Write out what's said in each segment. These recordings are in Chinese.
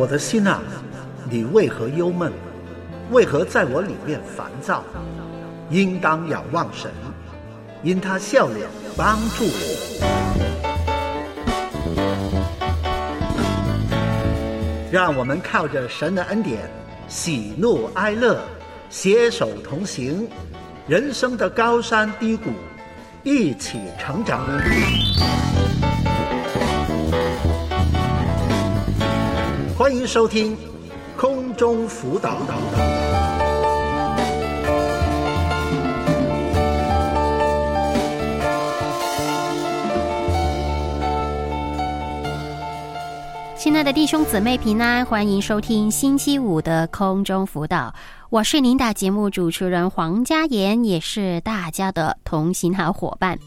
我的心啊，你为何忧闷？为何在我里面烦躁？应当仰望神，因他笑脸帮助我。让我们靠着神的恩典，喜怒哀乐，携手同行，人生的高山低谷，一起成长。欢迎收听空中辅导。亲爱的弟兄姊妹平安，欢迎收听星期五的空中辅导。我是您的节目主持人黄佳妍，也是大家的同行好伙伴。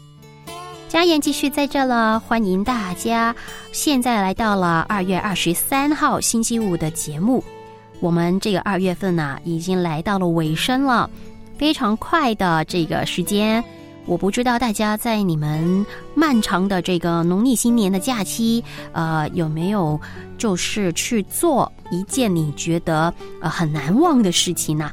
家言继续在这了，欢迎大家。现在来到了二月二十三号星期五的节目，我们这个二月份呢，已经来到了尾声了，非常快的这个时间。我不知道大家在你们漫长的这个农历新年的假期，呃，有没有就是去做一件你觉得呃很难忘的事情呢？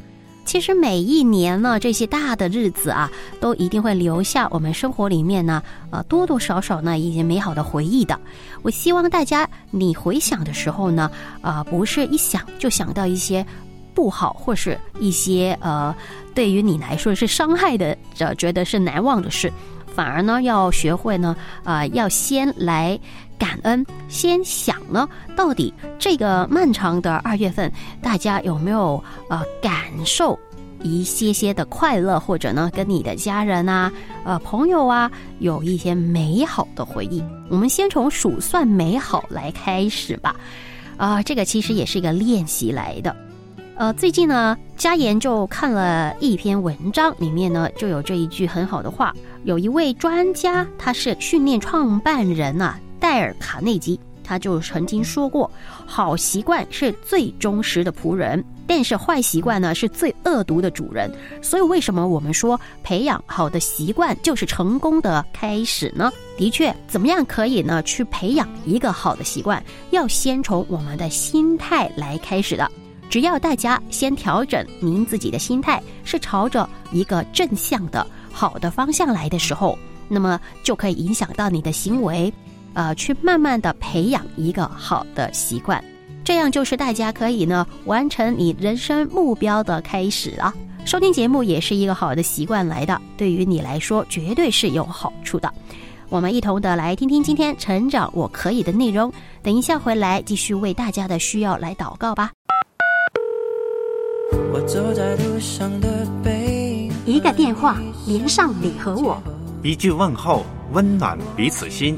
其实每一年呢，这些大的日子啊，都一定会留下我们生活里面呢，呃，多多少少呢一些美好的回忆的。我希望大家你回想的时候呢，呃，不是一想就想到一些不好或是一些呃，对于你来说是伤害的，这觉得是难忘的事，反而呢要学会呢，呃，要先来。感恩，先想呢，到底这个漫长的二月份，大家有没有呃感受一些些的快乐，或者呢，跟你的家人啊、呃朋友啊，有一些美好的回忆？我们先从数算美好来开始吧。啊，这个其实也是一个练习来的。呃，最近呢，嘉言就看了一篇文章，里面呢就有这一句很好的话，有一位专家，他是训练创办人啊。戴尔·卡内基他就曾经说过：“好习惯是最忠实的仆人，但是坏习惯呢是最恶毒的主人。”所以，为什么我们说培养好的习惯就是成功的开始呢？的确，怎么样可以呢去培养一个好的习惯？要先从我们的心态来开始的。只要大家先调整您自己的心态，是朝着一个正向的好的方向来的时候，那么就可以影响到你的行为。呃，去慢慢的培养一个好的习惯，这样就是大家可以呢完成你人生目标的开始啊。收听节目也是一个好的习惯来的，对于你来说绝对是有好处的。我们一同的来听听今天成长我可以的内容。等一下回来继续为大家的需要来祷告吧。我走在路上的背一个电话连上你和我，一句问候温暖彼此心。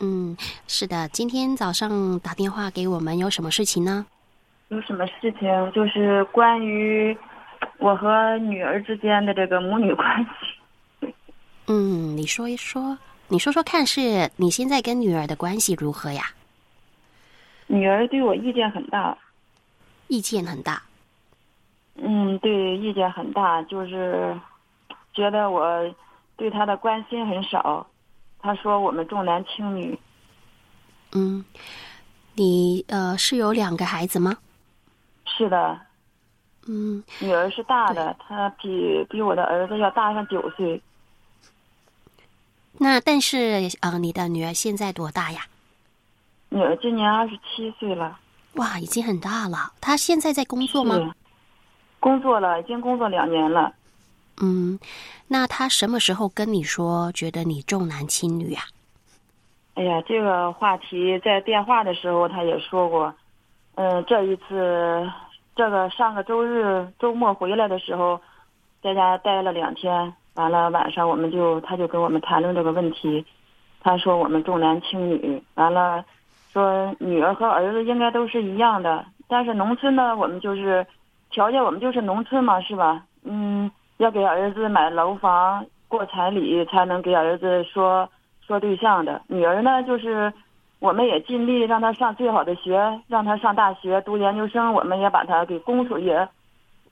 嗯，是的，今天早上打电话给我们，有什么事情呢？有什么事情？就是关于我和女儿之间的这个母女关系。嗯，你说一说，你说说看，是你现在跟女儿的关系如何呀？女儿对我意见很大。意见很大。嗯，对，意见很大，就是觉得我对她的关心很少。他说：“我们重男轻女。”嗯，你呃是有两个孩子吗？是的。嗯，女儿是大的，她比比我的儿子要大上九岁。那但是呃，你的女儿现在多大呀？女儿今年二十七岁了。哇，已经很大了。她现在在工作吗？工作了，已经工作两年了。嗯，那他什么时候跟你说觉得你重男轻女啊？哎呀，这个话题在电话的时候他也说过。嗯，这一次，这个上个周日周末回来的时候，在家待了两天，完了晚上我们就他就跟我们谈论这个问题。他说我们重男轻女，完了说女儿和儿子应该都是一样的，但是农村呢，我们就是条件，我们就是农村嘛，是吧？嗯，要给儿子买楼房、过彩礼，才能给儿子说说对象的。女儿呢，就是我们也尽力让她上最好的学，让她上大学读研究生，我们也把她给供出也，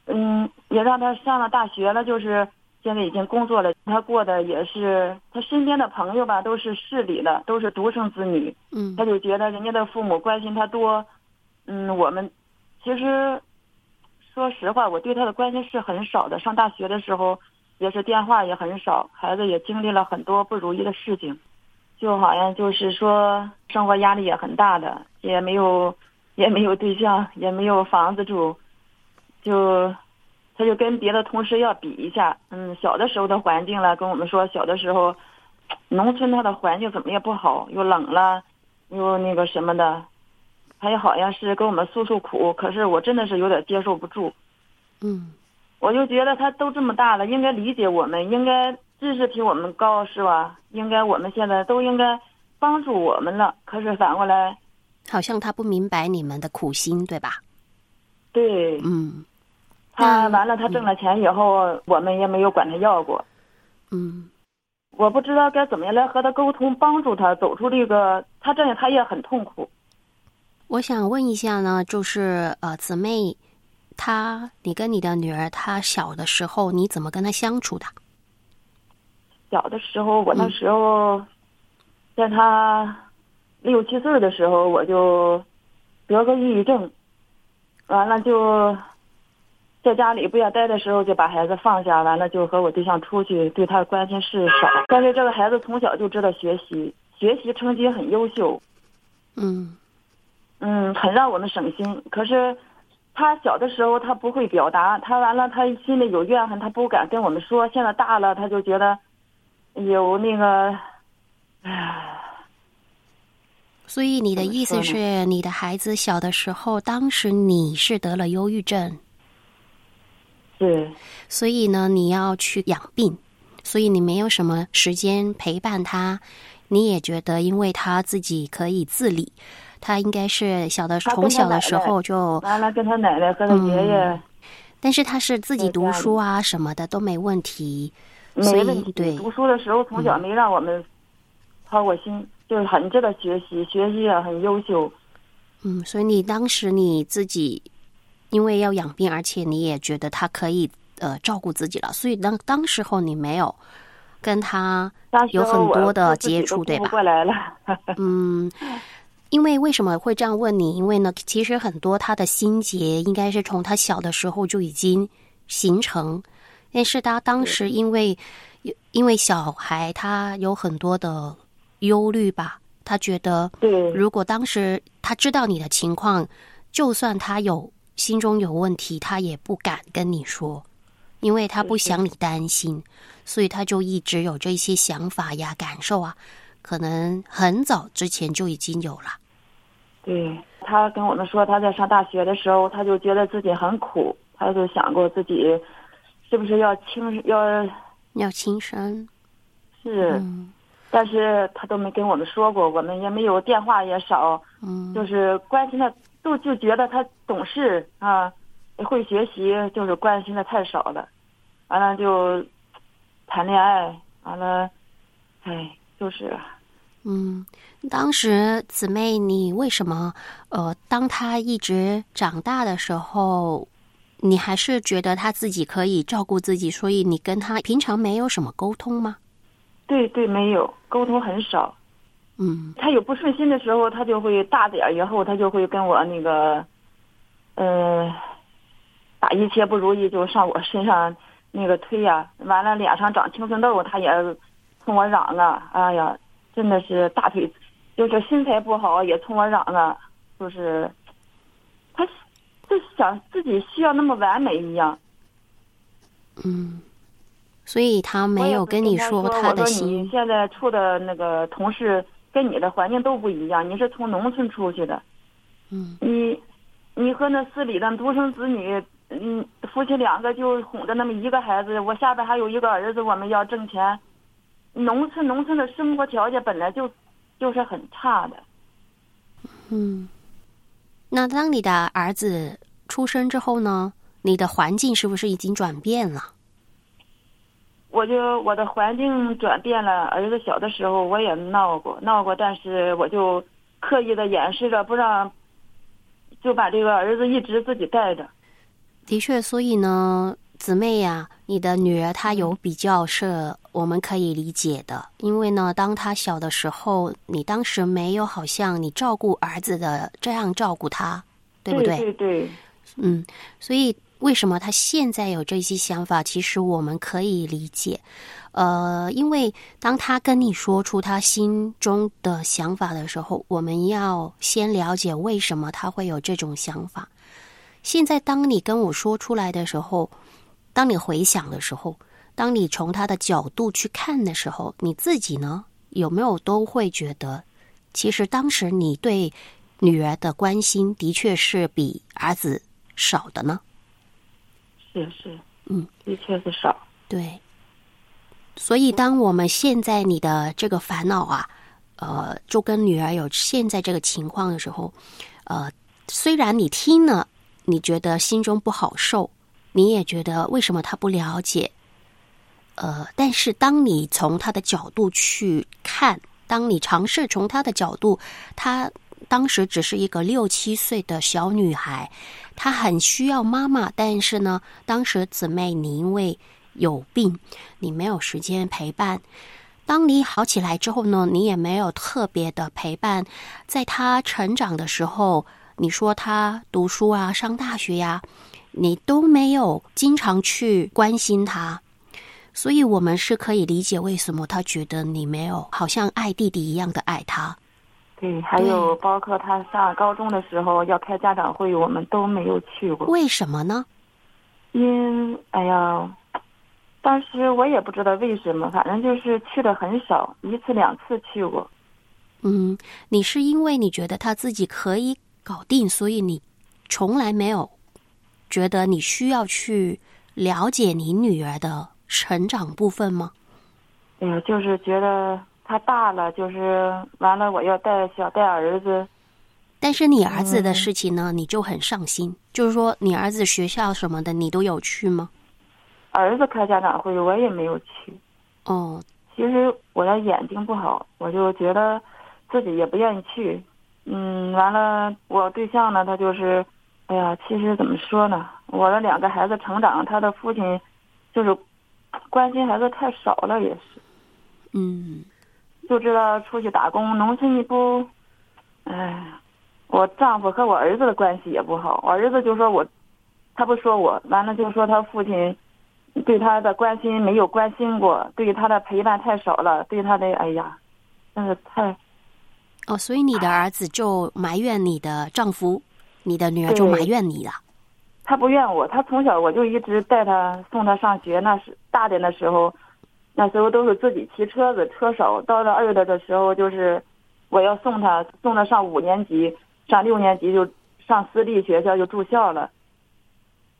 嗯，也让她上了大学了，就是现在已经工作了。她过的也是，她身边的朋友吧，都是市里的，都是独生子女，嗯她就觉得人家的父母关心她多，嗯，我们其实说实话，我对他的关心是很少的。上大学的时候，也是电话也很少，孩子也经历了很多不如意的事情，就好像就是说生活压力也很大的，也没有也没有对象，也没有房子住，就他就跟别的同事要比一下，嗯，小的时候的环境了，跟我们说小的时候，农村它的环境怎么也不好，又冷了，又那个什么的，他也好像是跟我们诉诉苦，可是我真的是有点接受不住。嗯我就觉得他都这么大了，应该理解我们，应该知识比我们高，是吧？应该我们现在都应该帮助我们了。可是反过来，好像他不明白你们的苦心，对吧？对嗯他完了，他挣了钱以后，我们也没有管他要过。嗯我不知道该怎么样来和他沟通，帮助他走出这个。他这样他也很痛苦。我想问一下呢，就是呃，姊妹，她，你跟你的女儿，她小的时候你怎么跟她相处的？小的时候，我那嗯时候，在她六七岁的时候，我就得个抑郁症，完了就在家里不想待的时候，就把孩子放下，完了就和我对象出去，对他的关心事少。但是这个孩子从小就知道学习，学习成绩很优秀，嗯嗯，很让我们省心。可是他小的时候他不会表达，他完了他心里有怨恨，他不敢跟我们说。现在大了，他就觉得有那个，唉，所以你的意思是你的孩子小的时候，当时你是得了忧郁症，是所以呢，你要去养病，所以你没有什么时间陪伴他，你也觉得因为他自己可以自理，他应该是小的从小的时候就，完了跟他奶奶和他爷爷嗯但是他是自己读书啊什么的都没问题，所以没问题。对读书的时候从小没让我们操过心，就是很知道学习，学习也很优秀。嗯，所以你当时你自己因为要养病，而且你也觉得他可以呃照顾自己了，所以当当时候你没有跟他有很多的接触，对吧？过来了。嗯，因为为什么会这样问你？因为呢，其实很多他的心结应该是从他小的时候就已经形成，但是他当时因为因为小孩他有很多的忧虑吧，他觉得，如果当时他知道你的情况，就算他有心中有问题，他也不敢跟你说，因为他不想你担心，所以他就一直有这些想法呀、感受啊，可能很早之前就已经有了。对他跟我们说，他在上大学的时候，他就觉得自己很苦，他就想过自己是不是要轻要要轻生，是，嗯。但是他都没跟我们说过，我们也没有电话也少，嗯，就是关心的都就觉得他懂事啊，会学习，就是关心的太少了，完了就谈恋爱，完了，哎，就是嗯，当时姊妹，你为什么呃，当他一直长大的时候，你还是觉得他自己可以照顾自己，所以你跟他平常没有什么沟通吗？对对，没有沟通很少。嗯他有不顺心的时候，他就会大点儿以后，他就会跟我那个，呃，把一切不如意就上我身上那个推呀、完了脸上长青春痘，他也冲我嚷啊！哎呀，真的是大腿，就是身材不好也冲我嚷了！就是他就想自己需要那么完美一样。嗯，所以他没有跟你说他的心。现在处的那个同事跟你的环境都不一样，你是从农村出去的。嗯你，你和那市里的独生子女，嗯，夫妻两个就哄着那么一个孩子，我下边还有一个儿子，我们要挣钱。农村农村的生活条件本来就就是很差的，嗯那当你的儿子出生之后呢？你的环境是不是已经转变了？我就我的环境转变了。儿子小的时候我也闹过，闹过，但是我就刻意的掩饰着，不让，就把这个儿子一直自己带着。的确，所以呢，姊妹呀，你的女儿她有比较是我们可以理解的，因为呢，当他小的时候，你当时没有好像你照顾儿子的这样照顾他，对不对？对对。嗯，所以。为什么他现在有这些想法？其实我们可以理解，呃，因为当他跟你说出他心中的想法的时候，我们要先了解为什么他会有这种想法。现在当你跟我说出来的时候，当你回想的时候，当你从他的角度去看的时候，你自己呢有没有都会觉得，其实当时你对女儿的关心的确是比儿子少的呢？是是，嗯，的确是少。对，所以当我们现在你的这个烦恼啊，呃，就跟女儿有现在这个情况的时候，呃，虽然你听了，你觉得心中不好受，你也觉得为什么他不了解，呃，但是当你从他的角度去看，当你尝试从他的角度，他。当时只是一个六七岁的小女孩，她很需要妈妈。但是呢，当时姊妹你因为有病，你没有时间陪伴。当你好起来之后呢，你也没有特别的陪伴。在她成长的时候，你说她读书啊、上大学呀，你都没有经常去关心她。所以我们是可以理解为什么他觉得你没有好像爱弟弟一样的爱他。对，还有包括他上高中的时候要开家长会，我们都没有去过。为什么呢？因哎呀，当时我也不知道为什么，反正就是去的很少，一次两次去过。嗯，你是因为你觉得他自己可以搞定，所以你从来没有觉得你需要去了解你女儿的成长部分吗？哎呀，就是觉得。他大了，就是完了，我要带小带儿子。但是你儿子的事情呢，你就很上心。就是说，你儿子学校什么的，你都有去吗？儿子开家长会，我也没有去。哦，其实我的眼睛不好，我就觉得自己也不愿意去。嗯，完了，我对象呢，他就是，哎呀，其实怎么说呢？我的两个孩子成长，他的父亲就是关心孩子太少了，也是。嗯。就知道出去打工，农村你不，哎，我丈夫和我儿子的关系也不好。我儿子就说我，他不说我，完了就说他父亲对他的关心没有关心过，对他的陪伴太少了，对他的哎呀，真是太……哦，所以你的儿子就埋怨你的丈夫，你的女儿就埋怨你了。他不怨我，他从小我就一直带他送他上学，那是大点的时候。那时候都是自己骑车子，车少。到了二的的时候，就是我要送他，送他上五年级，上六年级就上私立学校就住校了。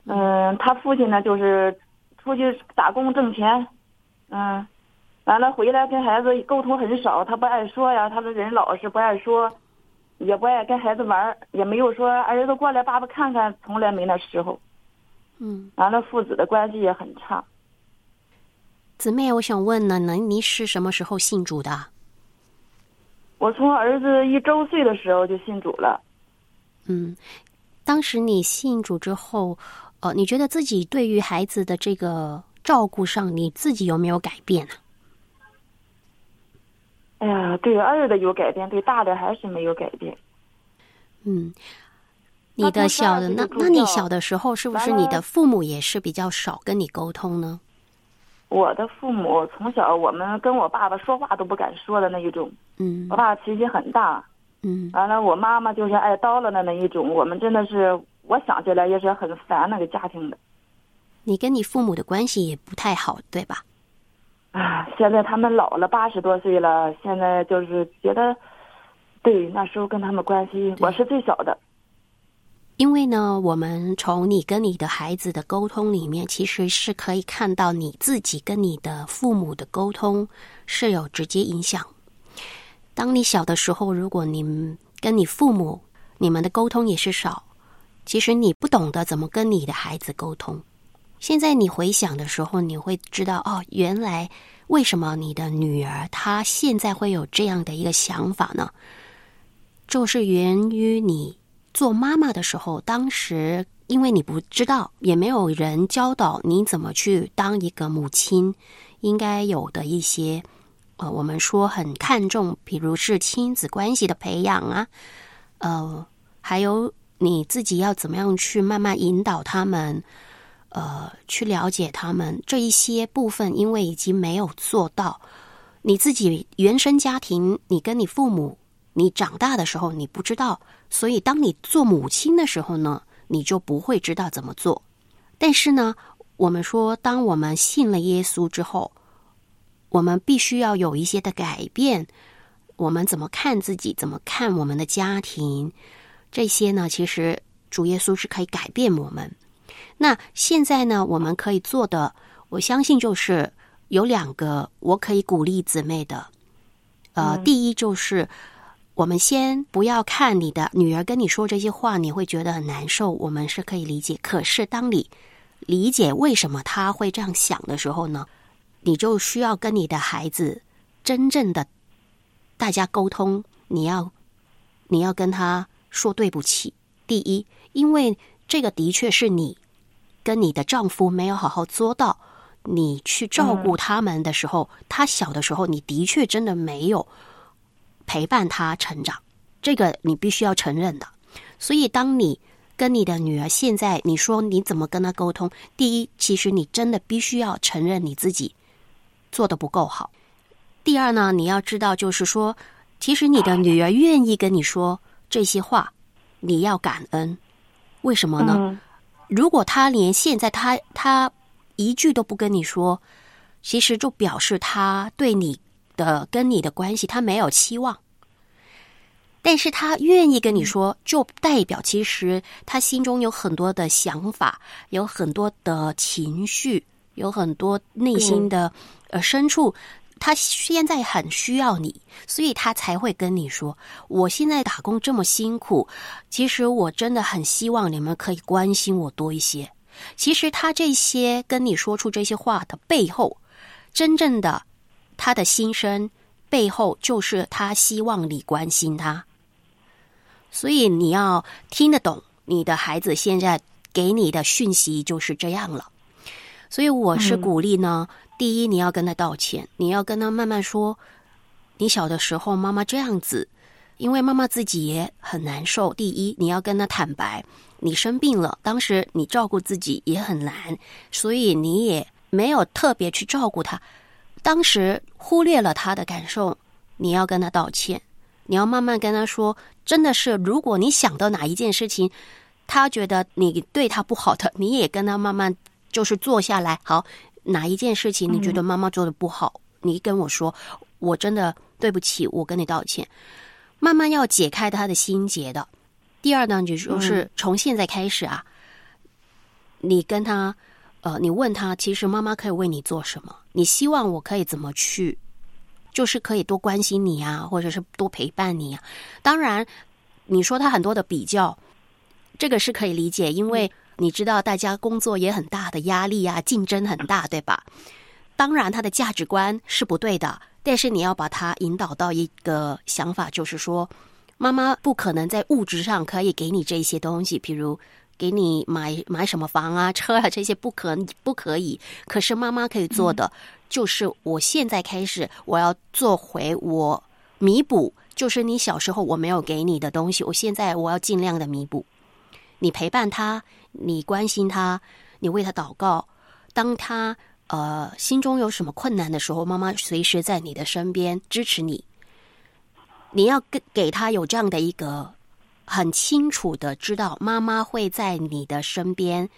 嗯，他父亲呢，就是出去打工挣钱，嗯，完了回来跟孩子沟通很少，他不爱说呀，他的人老实不爱说，也不爱跟孩子玩，也没有说儿子过来爸爸看看，从来没那时候。嗯，完了父子的关系也很差。姊妹，我想问呢，那你是什么时候信主的？我从儿子一周岁的时候就信主了。嗯，当时你信主之后，呃，你觉得自己对于孩子的这个照顾上，你自己有没有改变呢？哎呀，对二的有改变，对大的还是没有改变。嗯，你的小的那，那你小的时候是不是你的父母也是比较少跟你沟通呢？我的父母从小，我们跟我爸爸说话都不敢说的那一种。嗯。我爸脾气很大。嗯。完了，我妈妈就是爱叨唠的那一种。我们真的是，我想起来也是很烦那个家庭的。你跟你父母的关系也不太好，对吧？啊，现在他们老了，八十多岁了，现在就是觉得，对那时候跟他们关系，我是最小的。因为呢，我们从你跟你的孩子的沟通里面，其实是可以看到你自己跟你的父母的沟通是有直接影响。当你小的时候，如果你跟你父母你们的沟通也是少。其实你不懂得怎么跟你的孩子沟通。现在你回想的时候，你会知道哦，原来为什么你的女儿她现在会有这样的一个想法呢？就是源于你做妈妈的时候，当时因为你不知道，也没有人教导你怎么去当一个母亲，应该有的一些，呃，我们说很看重，比如是亲子关系的培养啊，呃，还有你自己要怎么样去慢慢引导他们，呃，去了解他们这一些部分，因为已经没有做到，你自己原生家庭，你跟你父母。你长大的时候，你不知道，所以当你做母亲的时候呢，你就不会知道怎么做。但是呢，我们说，当我们信了耶稣之后，我们必须要有一些的改变。我们怎么看自己，怎么看我们的家庭，这些呢？其实主耶稣是可以改变我们。那现在呢，我们可以做的，我相信就是有两个，我可以鼓励姊妹的。呃，第一就是。我们先不要看你的女儿跟你说这些话，你会觉得很难受。我们是可以理解。可是当你理解为什么他会这样想的时候呢，你就需要跟你的孩子真正的大家沟通。你要你要跟他说对不起。第一，因为这个的确是你跟你的丈夫没有好好做到。你去照顾他们的时候，他小的时候，你的确真的没有。陪伴他成长，这个你必须要承认的。所以，当你跟你的女儿现在你说你怎么跟她沟通？第一，其实你真的必须要承认你自己做的不够好。第二呢，你要知道，就是说，其实你的女儿愿意跟你说这些话，你要感恩。为什么呢？如果他连现在他他一句都不跟你说，其实就表示他对你。的跟你的关系，他没有期望，但是他愿意跟你说，就代表其实他心中有很多的想法，有很多的情绪，有很多内心的呃深处，他现在很需要你，所以他才会跟你说，我现在打工这么辛苦，其实我真的很希望你们可以关心我多一些。其实他这些跟你说出这些话的背后，真正的。他的心声背后，就是他希望你关心他，所以你要听得懂你的孩子现在给你的讯息就是这样了。所以我是鼓励呢，第一你要跟他道歉，你要跟他慢慢说，你小的时候妈妈这样子，因为妈妈自己也很难受。第一，你要跟他坦白，你生病了，当时你照顾自己也很难，所以你也没有特别去照顾他。当时忽略了他的感受，你要跟他道歉，你要慢慢跟他说，真的是，如果你想到哪一件事情，他觉得你对他不好的，你也跟他慢慢就是坐下来，好，哪一件事情你觉得妈妈做的不好，你跟我说，我真的对不起，我跟你道歉，慢慢要解开他的心结的。第二呢，就是从现在开始啊，你跟他。呃，你问他，其实妈妈可以为你做什么？你希望我可以怎么去？就是可以多关心你啊，或者是多陪伴你啊。当然，你说他很多的比较，这个是可以理解，因为你知道大家工作也很大的压力啊，竞争很大，对吧？当然，他的价值观是不对的，但是你要把他引导到一个想法，就是说，妈妈不可能在物质上可以给你这些东西，譬如。给你买买什么房啊、车啊这些不可不可以？可是妈妈可以做的，就是我现在开始，我要做回我弥补，就是你小时候我没有给你的东西，我现在我要尽量的弥补。你陪伴他，你关心他，你为他祷告。当他呃心中有什么困难的时候，妈妈随时在你的身边支持你。你要给给他有这样的一个。很清楚的知道，妈妈会在你的身边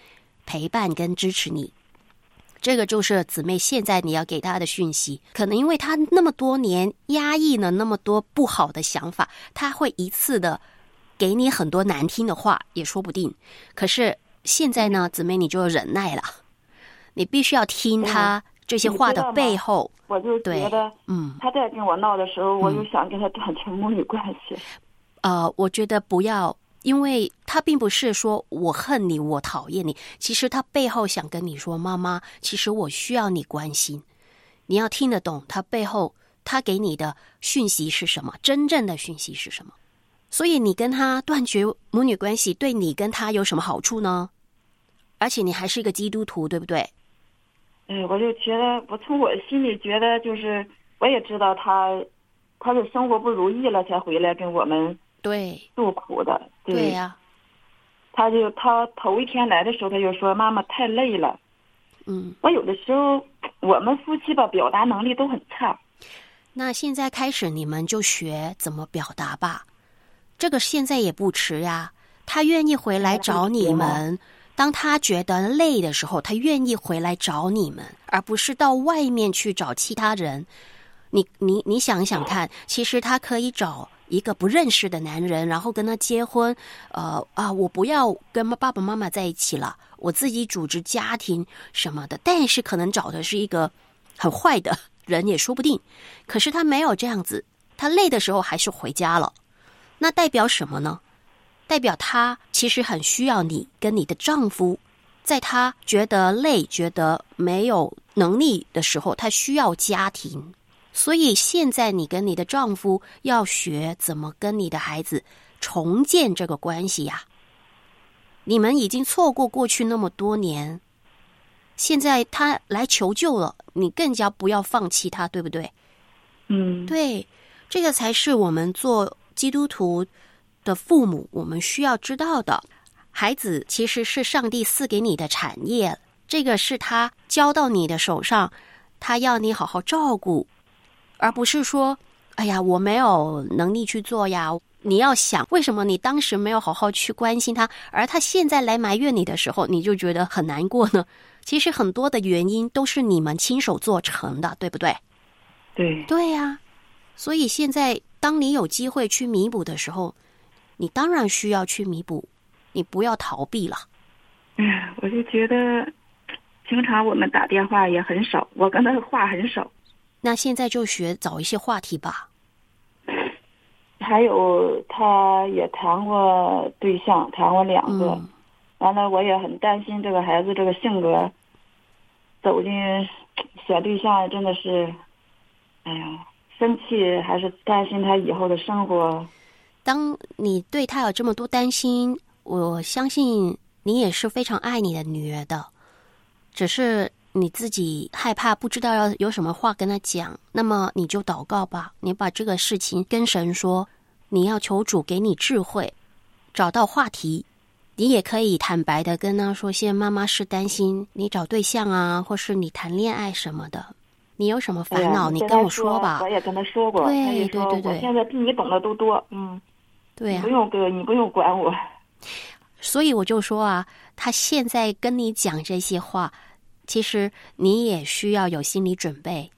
陪伴跟支持你。这个就是姊妹现在你要给她的讯息。可能因为她那么多年压抑了那么多不好的想法，她会一次的给你很多难听的话，也说不定。可是现在呢，姊妹你就忍耐了，你必须要听他这些话的背后。我就觉得，嗯，他在跟我闹的时候，我就想跟他断绝母女关系。呃，我觉得不要因为他并不是说我恨你，我讨厌你，其实他背后想跟你说，妈妈，其实我需要你关心，你要听得懂他背后他给你的讯息是什么，真正的讯息是什么。所以你跟他断绝母女关系，对你跟他有什么好处呢？而且你还是一个基督徒，对不对？哎，我就觉得，我从我心里觉得，就是我也知道他，他是生活不如意了才回来跟我们对诉苦的。对呀、他就他头一天来的时候，他就说妈妈太累了。嗯，我有的时候我们夫妻吧，表达能力都很差。那现在开始你们就学怎么表达吧，这个现在也不迟呀。他愿意回来找你们，当他觉得累的时候，他愿意回来找你们，而不是到外面去找其他人。你你你想想看，其实他可以找一个不认识的男人，然后跟他结婚。呃啊，我不要跟爸爸妈妈在一起了，我自己组织家庭什么的。但是可能找的是一个很坏的人也说不定。可是他没有这样子，他累的时候还是回家了。那代表什么呢？代表她其实很需要你跟你的丈夫，在她觉得累、觉得没有能力的时候，她需要家庭。所以现在你跟你的丈夫要学怎么跟你的孩子重建这个关系呀、你们已经错过过去那么多年，现在他来求救了，你更加不要放弃他，对不对？嗯，对，这个才是我们做基督徒的父母，我们需要知道的。孩子其实是上帝赐给你的产业，这个是他交到你的手上，他要你好好照顾，而不是说，哎呀，我没有能力去做呀。你要想，为什么你当时没有好好去关心他，而他现在来埋怨你的时候，你就觉得很难过呢？其实很多的原因都是你们亲手做成的，对不对？对，对呀、所以现在当你有机会去弥补的时候，你当然需要去弥补，你不要逃避了。哎，我就觉得，平常我们打电话也很少，我跟他话很少。那现在就学找一些话题吧。还有，他也谈过对象，谈过两个。嗯，完了，我也很担心这个孩子这个性格，走进选对象真的是，哎呀，生气还是担心他以后的生活。当你对他有这么多担心，我相信你也是非常爱你的女儿的，只是你自己害怕，不知道要有什么话跟他讲。那么你就祷告吧，你把这个事情跟神说，你要求主给你智慧，找到话题。你也可以坦白的跟他说，现在妈妈是担心你找对象啊，或是你谈恋爱什么的。你有什么烦恼，你跟我说吧我。也跟他说过，对对对对我现在比你懂得都多，嗯，对啊呀、你不用哥，你不用管我。所以我就说啊，他现在跟你讲这些话，其实你也需要有心理准备，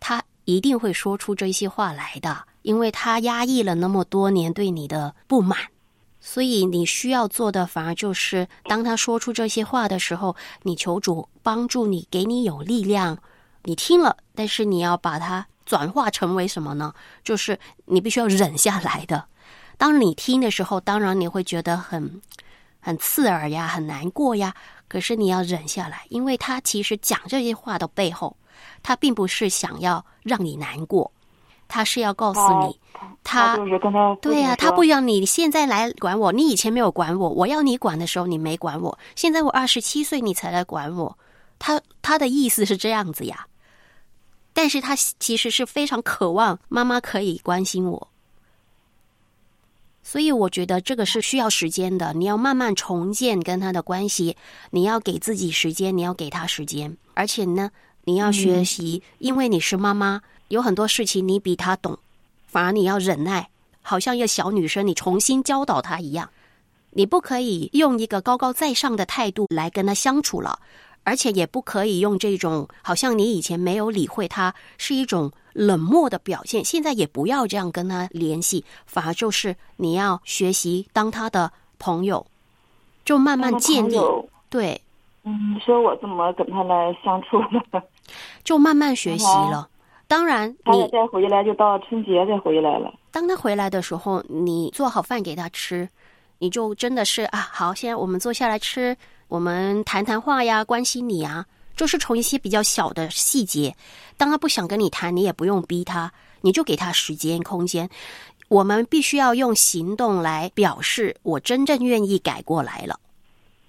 他一定会说出这些话来的，因为他压抑了那么多年对你的不满。所以你需要做的，反而就是当他说出这些话的时候，你求主帮助你，给你有力量。你听了，但是你要把它转化成为什么呢？就是你必须要忍下来的。当你听的时候，当然你会觉得很很刺耳呀，很难过呀。可是你要忍下来，因为他其实讲这些话的背后，他并不是想要让你难过，他是要告诉你，他对呀、呀、他不要你现在来管我，你以前没有管我，我要你管的时候你没管我，现在我二十七岁你才来管我，他他的意思是这样子呀。但是他其实是非常渴望妈妈可以关心我，所以我觉得这个是需要时间的。你要慢慢重建跟他的关系，你要给自己时间，你要给他时间，而且呢，你要学习，因为你是妈妈，有很多事情你比他懂，反而你要忍耐，好像一个小女生，你重新教导她一样。你不可以用一个高高在上的态度来跟她相处了，而且也不可以用这种好像你以前没有理会他，是一种冷漠的表现。现在也不要这样跟他联系，反而就是你要学习当他的朋友，就慢慢建立。对，嗯，你说我怎么跟他来相处呢？就慢慢学习了。当然，你再回来就到春节再回来了。当他回来的时候，你做好饭给他吃，你就真的是啊，好，现在我们坐下来吃，我们谈谈话呀，关心你啊，就是从一些比较小的细节。当他不想跟你谈，你也不用逼他，你就给他时间空间。我们必须要用行动来表示我真正愿意改过来了。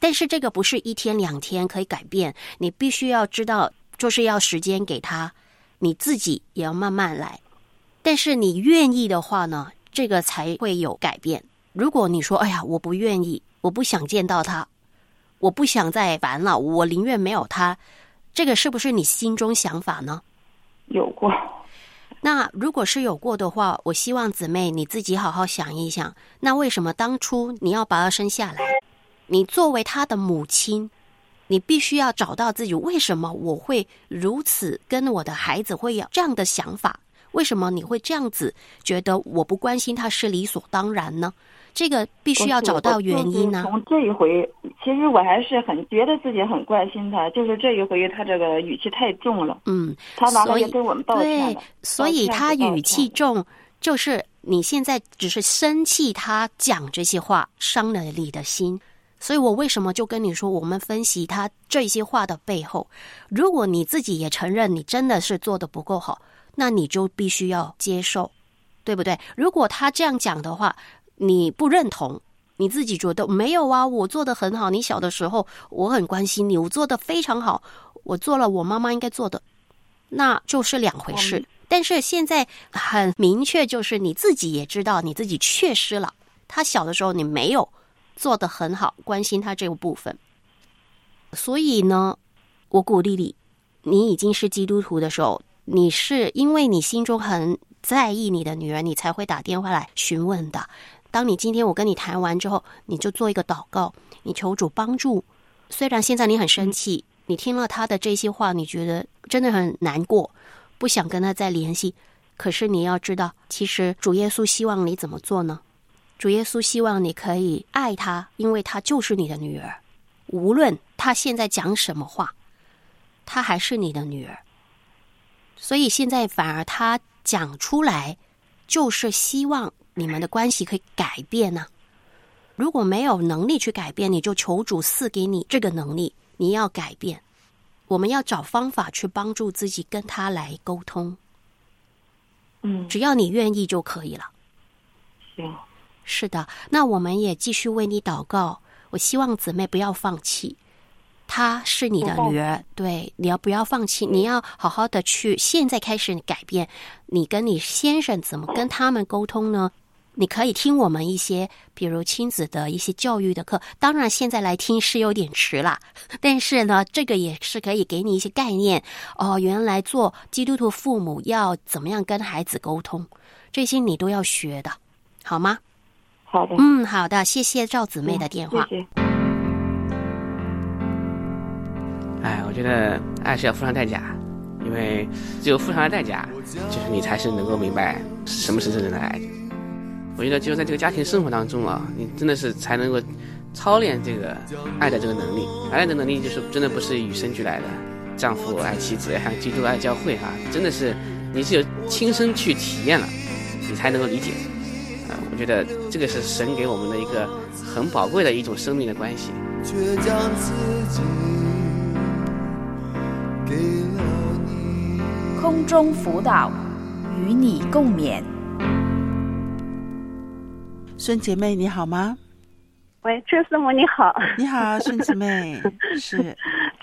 但是这个不是一天两天可以改变，你必须要知道，就是要时间给他，你自己也要慢慢来。但是你愿意的话呢，这个才会有改变。如果你说：“哎呀，我不愿意，我不想见到他，我不想再烦了，我宁愿没有他。”这个是不是你心中想法呢？有过。那如果是有过的话，我希望姊妹你自己好好想一想，那为什么当初你要把他生下来？你作为他的母亲，你必须要找到自己为什么我会如此跟我的孩子会有这样的想法？为什么你会这样子觉得我不关心他是理所当然呢？这个必须要找到原因呢。从这一回，其实我还是很觉得自己很关心他，就是这一回他这个语气太重了。嗯，他完了也跟我们道歉对，所以他语气重，就是你现在只是生气，他讲这些话伤了你的心。所以我为什么就跟你说，我们分析他这些话的背后，如果你自己也承认你真的是做的不够好，那你就必须要接受，对不对？如果他这样讲的话，你不认同，你自己觉得没有啊，我做的很好。你小的时候我很关心你，我做的非常好，我做了我妈妈应该做的，那就是两回事。但是现在很明确，就是你自己也知道你自己缺失了。他小的时候你没有做的很好，关心他这个部分。所以呢，我鼓励你，你已经是基督徒的时候，你是因为你心中很在意你的女儿，你才会打电话来询问的。当你今天我跟你谈完之后，你就做一个祷告，你求主帮助。虽然现在你很生气，你听了他的这些话，你觉得真的很难过，不想跟他再联系。可是你要知道，其实主耶稣希望你怎么做呢？主耶稣希望你可以爱他，因为他就是你的女儿。无论他现在讲什么话，他还是你的女儿。所以现在反而他讲出来，就是希望你们的关系可以改变呢、如果没有能力去改变，你就求主赐给你这个能力，你要改变。我们要找方法去帮助自己跟他来沟通，嗯，只要你愿意就可以了。行，是的，那我们也继续为你祷告。我希望姊妹不要放弃，她是你的女儿，对，你要不要放弃？你要好好的去，现在开始改变。你跟你先生怎么跟他们沟通呢？你可以听我们一些，比如亲子的一些教育的课。当然，现在来听是有点迟了，但是呢，这个也是可以给你一些概念。哦，原来做基督徒父母要怎么样跟孩子沟通，这些你都要学的，好吗？好的，嗯，好的，谢谢赵姊妹的电话。谢谢。哎，我觉得爱是要付上代价，因为只有付上了代价，就是你才是能够明白什么是真正的爱。我觉得只有在这个家庭生活当中啊，你真的是才能够操练这个爱的这个能力。爱的能力就是真的不是与生俱来的，丈夫爱妻子，像基督爱教会啊，真的是你是有亲身去体验了，你才能够理解。啊，我觉得这个是神给我们的一个很宝贵的一种生命的关系。却将自己。空中辅导，与你共勉。孙姐妹你好吗？喂，周师母你好，你好，孙姊妹，是。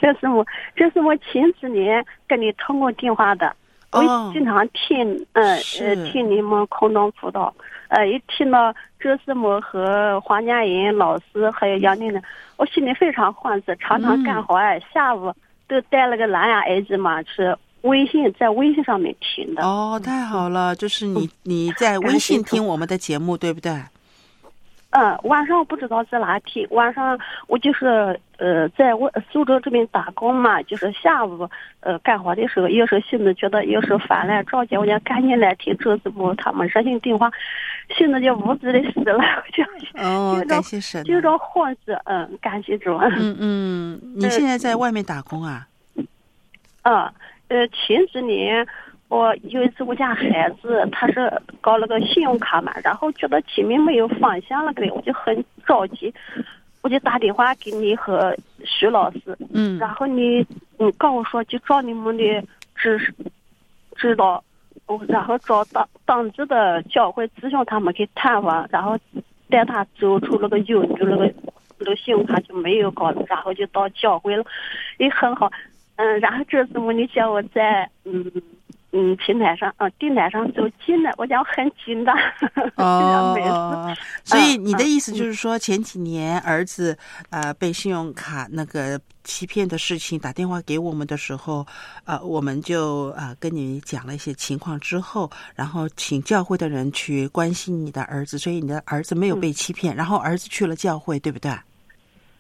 周师母，周师母前几年跟你通过电话的，我哦经常听，嗯呃，听你们空中辅导，呃，一听到周师母和黄佳莹老师还有杨丽丽，我心里非常欢喜，常常干活哎，下午都带了个蓝牙耳机嘛，是微信在微信上面听的。哦，太好了，就是你你在微信听我们的节目，对不对？嗯，晚上不知道在哪听，晚上我就是呃在我苏州这边打工嘛，就是下午呃干活的时候，有时候心里觉得有时候烦了，着急，我就赶紧来听周子波他们热线电话，心里就无比的死了，我就哦就，感谢神。就着欢喜，嗯，感谢主，嗯 嗯，你现在在外面打工啊？嗯，呃，前几年我有一次我家孩子他是搞了个信用卡嘛，然后觉得前面没有方向了，给我就很着急，我就打电话给你和徐老师，嗯然后你你跟我说就找你们的指示指导，我然后找当当地的教会咨询他们去探访，然后带他走出那个忧郁，那个那个信用卡就没有搞了，然后就到教会了，也很好。嗯，然后这次我你叫我在嗯嗯平台上啊电台上走进来，我讲很紧的，哦所以你的嗯意思就是说，前几年儿子呃被信用卡那个欺骗的事情打电话给我们的时候，呃，我们就呃跟你讲了一些情况之后，然后请教会的人去关心你的儿子，所以你的儿子没有被欺骗，然后儿子去了教会，对不对？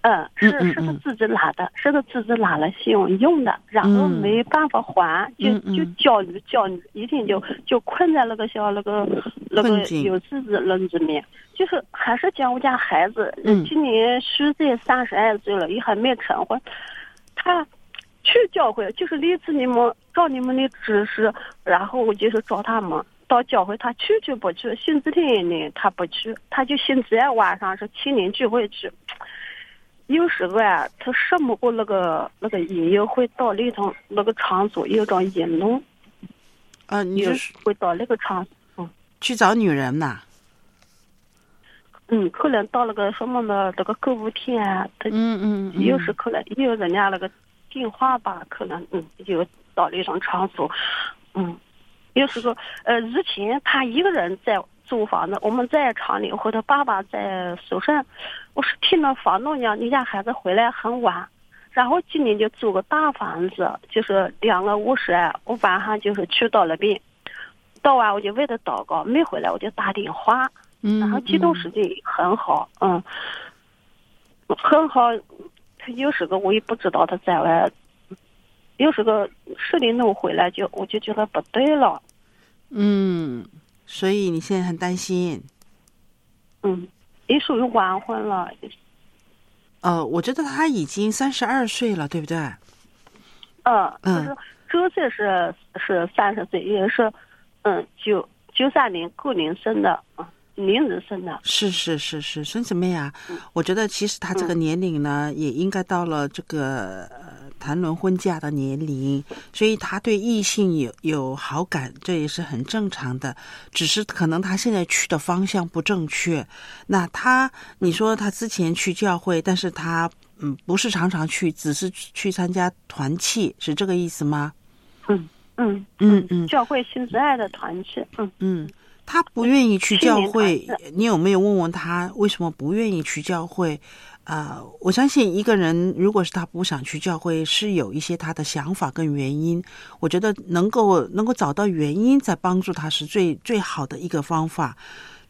嗯，是是他嗯自己拿的，是他自己拿了信用用的，然后嗯没办法还，就就焦虑焦虑，一天就就困在那个小那个那个有自己人里面，就是还是讲我家孩子，嗯今年虚岁三十二岁了，也还没成婚，他去教会，就是类似你们照你们的指示，然后我就是找他们。到教会，他去就不去，星期天呢他不去，他就星期二晚上是青年聚会去。有时候啊，他什么过那个那个音乐会到那种那个场所有种引弄，呃，你有是会到那个场，所去找女人呐？嗯，可能到那个什么的那个购物店啊，他嗯嗯嗯。有时可能有人家那个电话吧，可能嗯有到那种场所，嗯，有时候呃以前他一个人在租房子，我们在厂里和他爸爸在宿舍，我是听到房东讲你家孩子回来很晚，然后今年就租个大房子，就是两个卧室，我晚上就是去到那边，到晚我就为他祷告，没回来我就打电话，嗯，然后机动时间很好，嗯，很好。他有时候我也不知道他在外，有时候十点钟回来就我就觉得不对了，嗯，所以你现在很担心。嗯，也属于晚婚了，呃，我觉得他已经三十二岁了，对不对？嗯，嗯。就是周岁是是三十岁，也是嗯九九三年过年生的，啊，零日生的，是是是是，孙姊妹啊，我觉得其实他这个嗯。年龄呢，也应该到了这个呃谈论婚嫁的年龄，所以他对异性有有好感，这也是很正常的。只是可能他现在去的方向不正确。那他，你说他之前去教会，但是他嗯不是常常去，只是去参加团契，是这个意思吗？嗯嗯嗯嗯教会新之爱的团契，嗯。嗯，他不愿意去教会，你有没有问问他为什么不愿意去教会？啊、我相信一个人如果是他不想去教会，是有一些他的想法跟原因。我觉得能够能够找到原因，再帮助他是最最好的一个方法。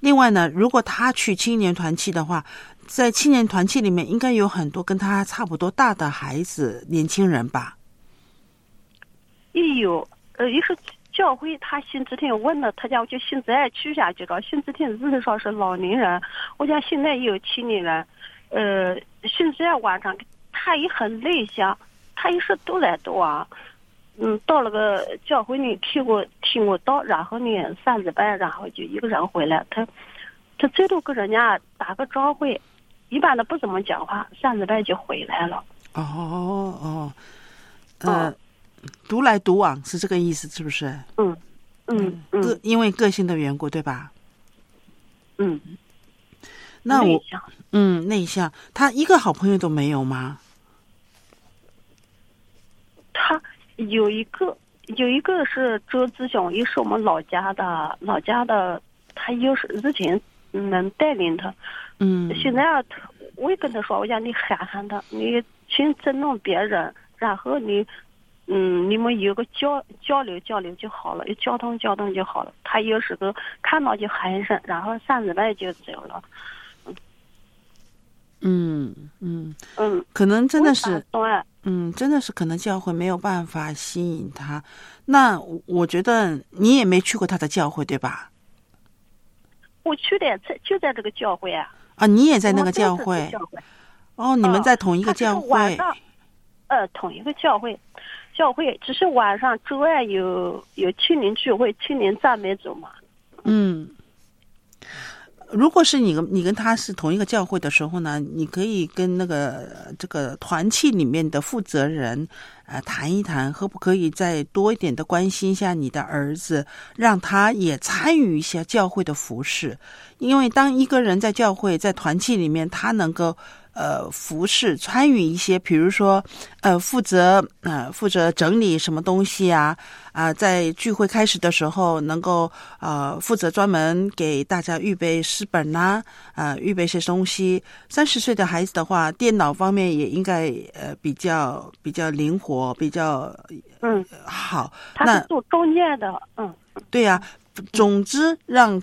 另外呢，如果他去青年团契的话，在青年团契里面应该有很多跟他差不多大的孩子、年轻人吧？也有，呃，也是教会他星期天问了，他家我就星期二去下去了。星期天日上是老年人，我家现在也有青年人，呃，星期二晚上他也很内向，他也是都来都往，嗯，到了个教会里听过听过到，然后呢三礼拜，然后就一个人回来，他他最多跟人家打个招呼，一般的不怎么讲话，三礼拜就回来了。哦哦，呃，独来独往是这个意思，是不是？嗯嗯个嗯。因为个性的缘故，对吧？嗯，那我嗯内向，他一个好朋友都没有吗？他有一个有一个是周志雄，也是我们老家的老家的，他又是之前能带领他，嗯现在我也跟他说，我讲你喊喊他，你先尊重别人，然后你。嗯，你们有个交交流交流就好了，有交通交通就好了。他有时候看到就喊一声，然后三礼拜就走了。嗯嗯，嗯，可能真的是嗯，真的是可能教会没有办法吸引他。那我我觉得你也没去过他的教会，对吧？我去的在就在这个教会啊，啊，你也在那个教会教会哦，你们在同一个教会。晚上，呃，同一个教会，教会，只是晚上周二有有青年聚会、青年赞美组嘛。嗯，如果是你跟你跟他是同一个教会的时候呢，你可以跟那个这个团契里面的负责人呃谈一谈，可不可以再多一点的关心一下你的儿子，让他也参与一下教会的服饰。因为当一个人在教会在团契里面，他能够。呃，服饰参与一些，比如说，呃，负责呃负责整理什么东西啊啊，在聚会开始的时候，能够呃负责专门给大家预备诗本呐，啊，预备些东西。三十岁的孩子的话，电脑方面也应该呃比较比较灵活，比较嗯好。他是做中介的，嗯，对呀。总之让。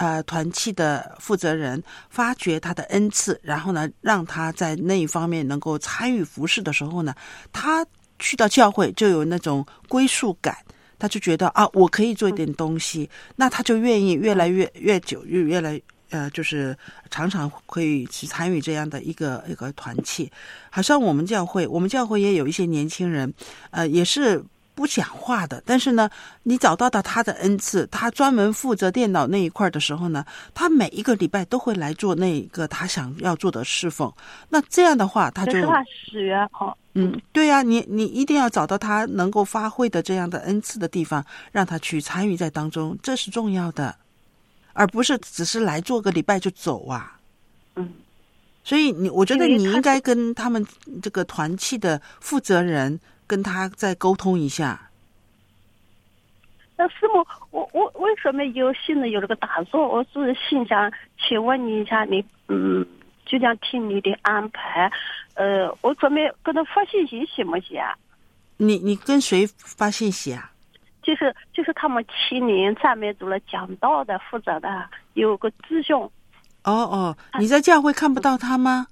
呃，团契的负责人发掘他的恩赐，然后呢，让他在那一方面能够参与服饰的时候呢，他去到教会就有那种归属感，他就觉得啊，我可以做一点东西，那他就愿意越来越越久越越来呃，就是常常可以去参与这样的一个一个团契。好像我们教会，我们教会也有一些年轻人，呃，也是。不讲话的，但是呢，你找到的他的恩赐，他专门负责电脑那一块的时候呢，他每一个礼拜都会来做那一个他想要做的侍奉。那这样的话，他就他使员好，嗯，对呀，你你一定要找到他能够发挥的这样的恩赐的地方，让他去参与在当中，这是重要的，而不是只是来做个礼拜就走啊。嗯，所以你我觉得你应该跟他们这个团契的负责人。跟他再沟通一下。那师母，我我为什么有心的有这个打算？我是心想请问你一下，你嗯，就想听你的安排。呃，我准备跟他发信息行不行？你你跟谁发信息啊？就是就是他们七年赞美组了讲道的负责的有个师兄。哦哦，你在教会看不到他吗？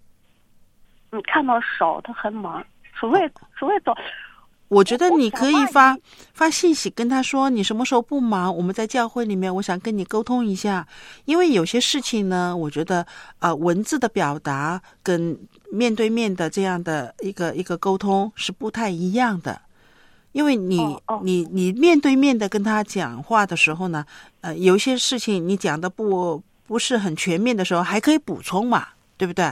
你，看到少，他很忙，除非除非到。我觉得你可以发发信息跟他说你什么时候不忙，我们在教会里面，我想跟你沟通一下。因为有些事情呢，我觉得啊，文字的表达跟面对面的这样的一个一个沟通是不太一样的。因为你你你面对面的跟他讲话的时候呢，呃，有些事情你讲的不不是很全面的时候，还可以补充嘛，对不对？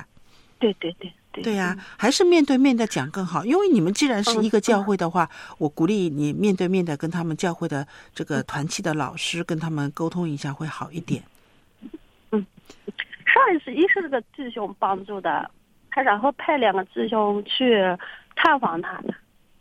对对对。对对呀，还是面对面的讲更好。因为你们既然是一个教会的话，我鼓励你面对面的跟他们教会的这个团契的老师跟他们沟通一下会好一点。嗯，上一次也是这个弟兄帮助的，他然后派两个弟兄去探访他的。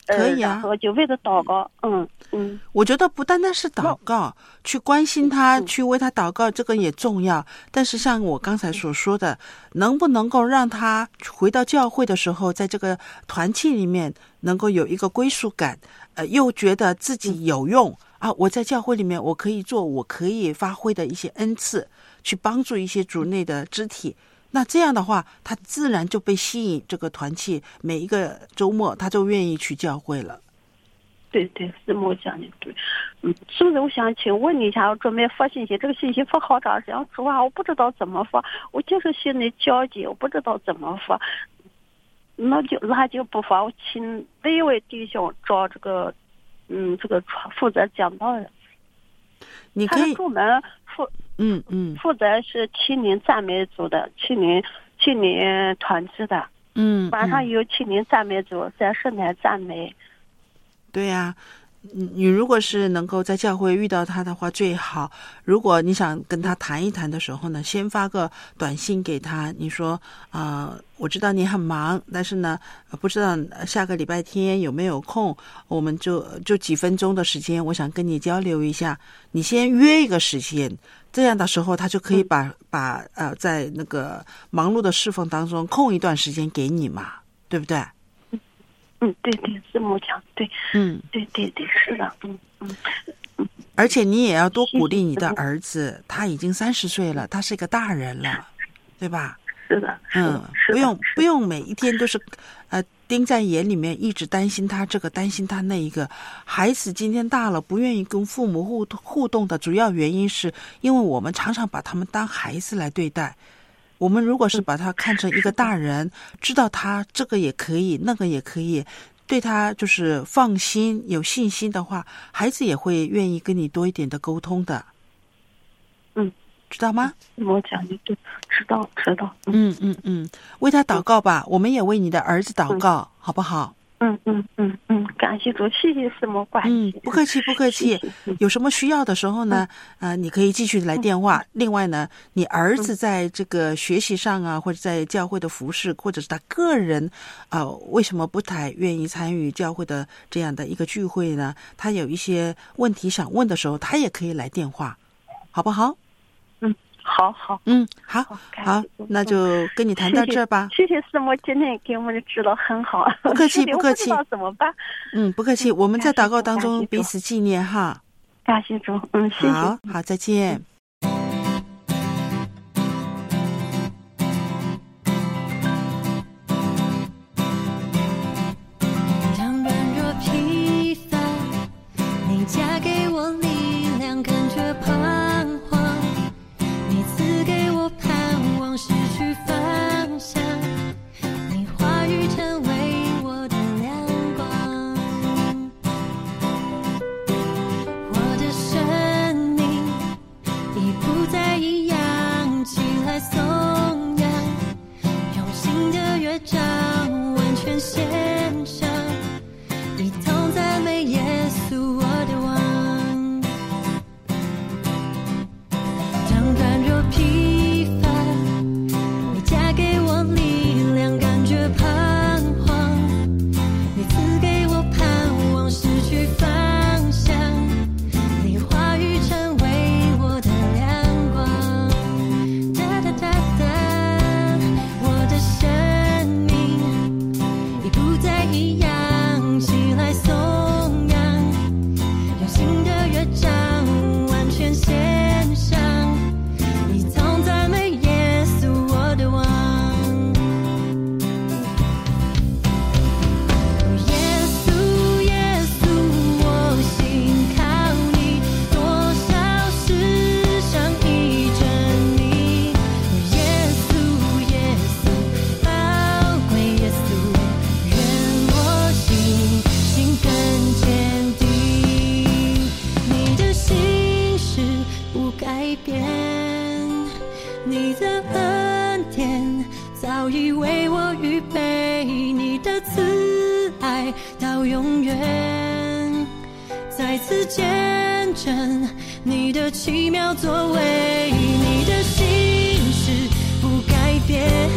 可以啊，就为他祷告，嗯嗯。我觉得不单单是祷告，去关心他，去为他祷告，这个也重要。但是像我刚才所说的，能不能够让他回到教会的时候，在这个团契里面能够有一个归属感，呃，又觉得自己有用啊？我在教会里面，我可以做我可以发挥的一些恩赐，去帮助一些主内的肢体。那这样的话，他自然就被吸引这个团契，每一个周末他就愿意去教会了。对对，是我讲的对。嗯，是不是？我想请问你一下，我准备发信息，这个信息发好长时间，说话我不知道怎么发，我就是心里焦急，我不知道怎么发。那就那就不发，我请哪一位弟兄找这个，嗯，这个负责讲道的。你可以专门负。嗯嗯，负责是青年赞美组的青年青年团支的，嗯，晚上有青年赞美组在圣台赞美。对呀。你你如果是能够在教会遇到他的话最好。如果你想跟他谈一谈的时候呢，先发个短信给他，你说啊，我知道你很忙，但是呢，不知道下个礼拜天有没有空，我们就就几分钟的时间，我想跟你交流一下。你先约一个时间，这样的时候他就可以把把呃在那个忙碌的侍奉当中空一段时间给你嘛，对不对？嗯，对对，字幕讲对，嗯，对对对，是的，嗯嗯嗯，而且你也要多鼓励你的儿子，他已经三十岁了，他是一个大人了，对吧？是的，嗯，不用不用每一天都是，呃，盯在眼里面，一直担心他这个，担心他那一个。孩子今天大了，不愿意跟父母互互动的主要原因是因为我们常常把他们当孩子来对待。我们如果是把他看成一个大人，知道他这个也可以，那个也可以，对他就是放心、有信心的话，孩子也会愿意跟你多一点的沟通的。嗯，知道吗？我讲的对，知道知道。嗯嗯嗯，为他祷告吧，我们也为你的儿子祷告，好不好？嗯嗯嗯嗯，感谢主，谢谢师母关嗯，不客气 不客气。有什么需要的时候呢？啊，你可以继续来电话。另外呢，你儿子在这个学习上啊，或者在教会的服饰，或者是他个人啊，为什么不太愿意参与教会的这样的一个聚会呢？他有一些问题想问的时候，他也可以来电话，好不好？嗯，好好，嗯，好，好，那就跟你谈到这儿吧。谢谢师母，今天给我们的指导很好。不客气，不客气。不知道怎么办？嗯，不客气。我们在祷告当中彼此纪念哈。感谢主，嗯，谢谢。好好，再见。秒作为，你的心事不改变，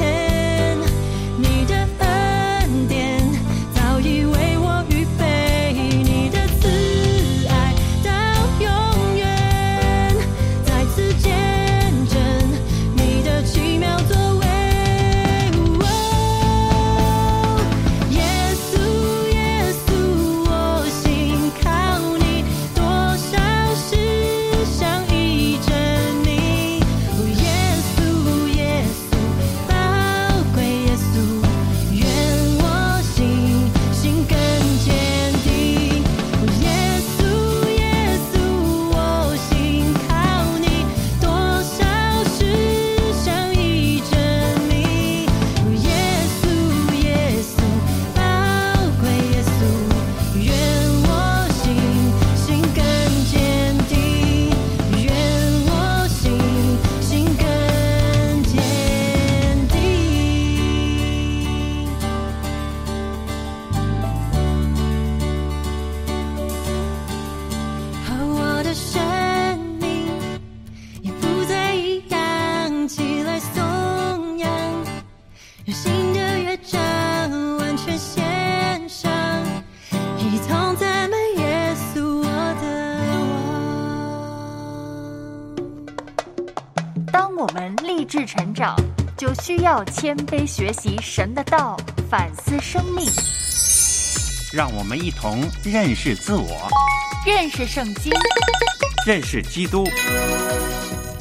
需要谦卑学习神的道，反思生命，让我们一同认识自我，认识圣经，认识基督。